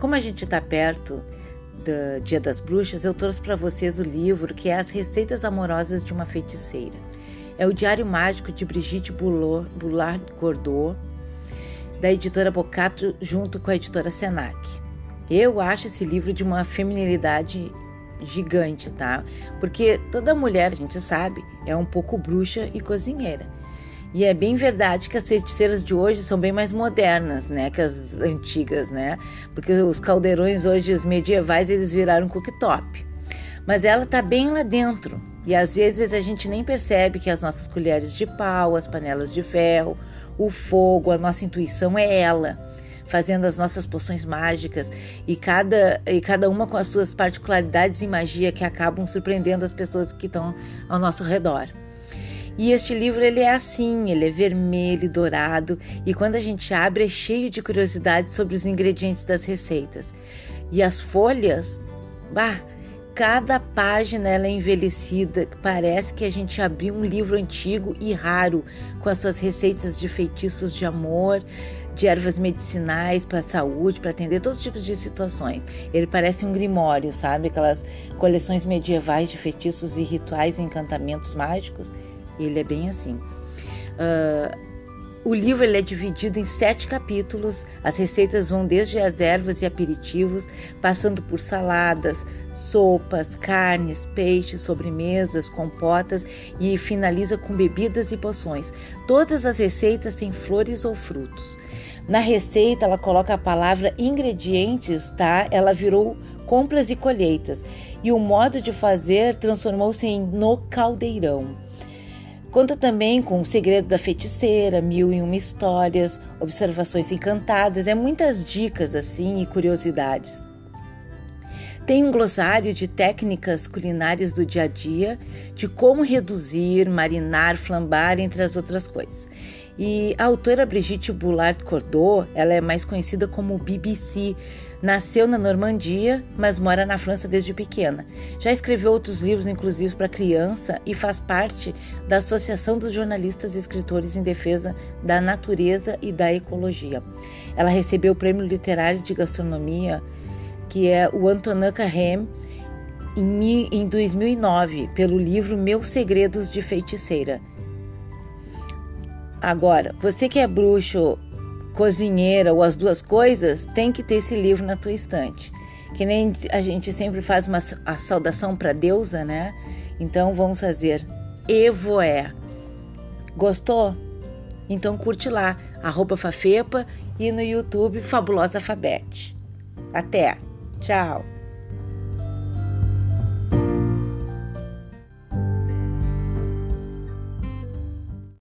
como a gente está perto do Dia das Bruxas, eu trouxe para vocês o livro que é As Receitas Amorosas de uma Feiticeira. É o Diário Mágico de Brigitte Boulard Gordot, da editora Bocato, junto com a editora Senac. Eu acho esse livro de uma feminilidade gigante, tá? Porque toda mulher, a gente sabe, é um pouco bruxa e cozinheira. E é bem verdade que as feiticeiras de hoje são bem mais modernas, né, que as antigas, né? Porque os caldeirões hoje, os medievais, eles viraram cooktop. Mas ela tá bem lá dentro. E às vezes a gente nem percebe que as nossas colheres de pau, as panelas de ferro, o fogo, a nossa intuição é ela fazendo as nossas poções mágicas e cada, e cada uma com as suas particularidades e magia que acabam surpreendendo as pessoas que estão ao nosso redor. E este livro ele é assim, ele é vermelho, dourado e quando a gente abre é cheio de curiosidades sobre os ingredientes das receitas. E as folhas, bah, cada página ela é envelhecida, parece que a gente abriu um livro antigo e raro com as suas receitas de feitiços de amor, de ervas medicinais para saúde, para atender todos os tipos de situações. Ele parece um grimório, sabe? Aquelas coleções medievais de feitiços e rituais e encantamentos mágicos. Ele é bem assim. Uh, o livro ele é dividido em sete capítulos. As receitas vão desde as ervas e aperitivos, passando por saladas, sopas, carnes, peixes, sobremesas, compotas e finaliza com bebidas e poções. Todas as receitas têm flores ou frutos. Na receita, ela coloca a palavra ingredientes, tá? Ela virou compras e colheitas. E o modo de fazer transformou-se em no caldeirão. Conta também com o segredo da feiticeira, mil e uma histórias, observações encantadas, é muitas dicas assim e curiosidades. Tem um glossário de técnicas culinárias do dia a dia, de como reduzir, marinar, flambar, entre as outras coisas. E a autora Brigitte Boulard Cordot, ela é mais conhecida como BBC. Nasceu na Normandia, mas mora na França desde pequena. Já escreveu outros livros, inclusive para criança, e faz parte da Associação dos Jornalistas e Escritores em Defesa da Natureza e da Ecologia. Ela recebeu o Prêmio Literário de Gastronomia, que é o Antonin Carême, em 2009, pelo livro Meus Segredos de Feiticeira. Agora, você que é bruxo, cozinheira ou as duas coisas, tem que ter esse livro na tua estante. Que nem a gente sempre faz uma a saudação para deusa, né? Então vamos fazer Evoé. Gostou? Então curte lá, arroba Fafepa e no YouTube Fabulosa Alfabete. Até! Tchau!